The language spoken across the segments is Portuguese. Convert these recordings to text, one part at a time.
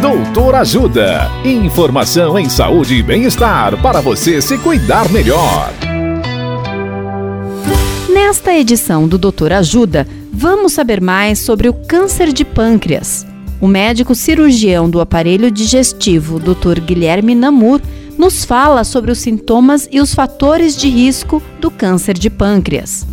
Doutor Ajuda. Informação em saúde e bem-estar para você se cuidar melhor. Nesta edição do Doutor Ajuda, vamos saber mais sobre o câncer de pâncreas. O médico cirurgião do aparelho digestivo, Dr. Guilherme Namur, nos fala sobre os sintomas e os fatores de risco do câncer de pâncreas.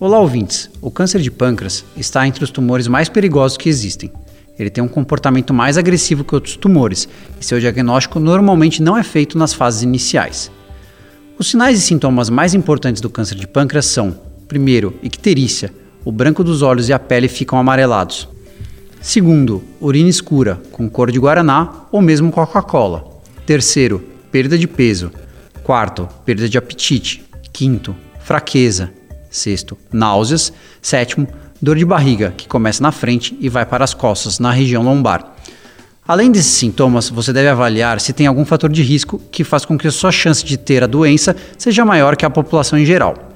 Olá, ouvintes! O câncer de pâncreas está entre os tumores mais perigosos que existem. Ele tem um comportamento mais agressivo que outros tumores e seu diagnóstico normalmente não é feito nas fases iniciais. Os sinais e sintomas mais importantes do câncer de pâncreas são: primeiro, icterícia, o branco dos olhos e a pele ficam amarelados. Segundo, urina escura, com cor de guaraná ou mesmo Coca-Cola. Terceiro, perda de peso. Quarto, perda de apetite. Quinto, fraqueza. Sexto, náuseas. Sétimo, dor de barriga, que começa na frente e vai para as costas, na região lombar. Além desses sintomas, você deve avaliar se tem algum fator de risco que faz com que a sua chance de ter a doença seja maior que a população em geral.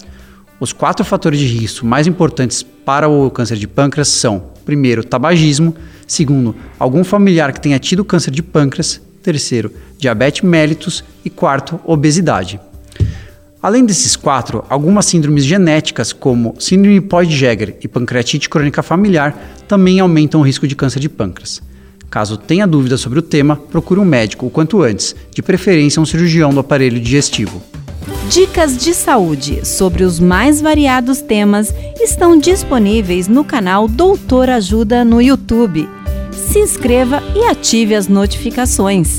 Os quatro fatores de risco mais importantes para o câncer de pâncreas são: primeiro, tabagismo, segundo, algum familiar que tenha tido câncer de pâncreas, terceiro, diabetes mellitus e quarto, obesidade. Além desses quatro, algumas síndromes genéticas, como síndrome Poyd-Jäger e pancreatite crônica familiar, também aumentam o risco de câncer de pâncreas. Caso tenha dúvida sobre o tema, procure um médico o quanto antes, de preferência um cirurgião do aparelho digestivo. Dicas de saúde sobre os mais variados temas estão disponíveis no canal Doutor Ajuda no YouTube. Se inscreva e ative as notificações.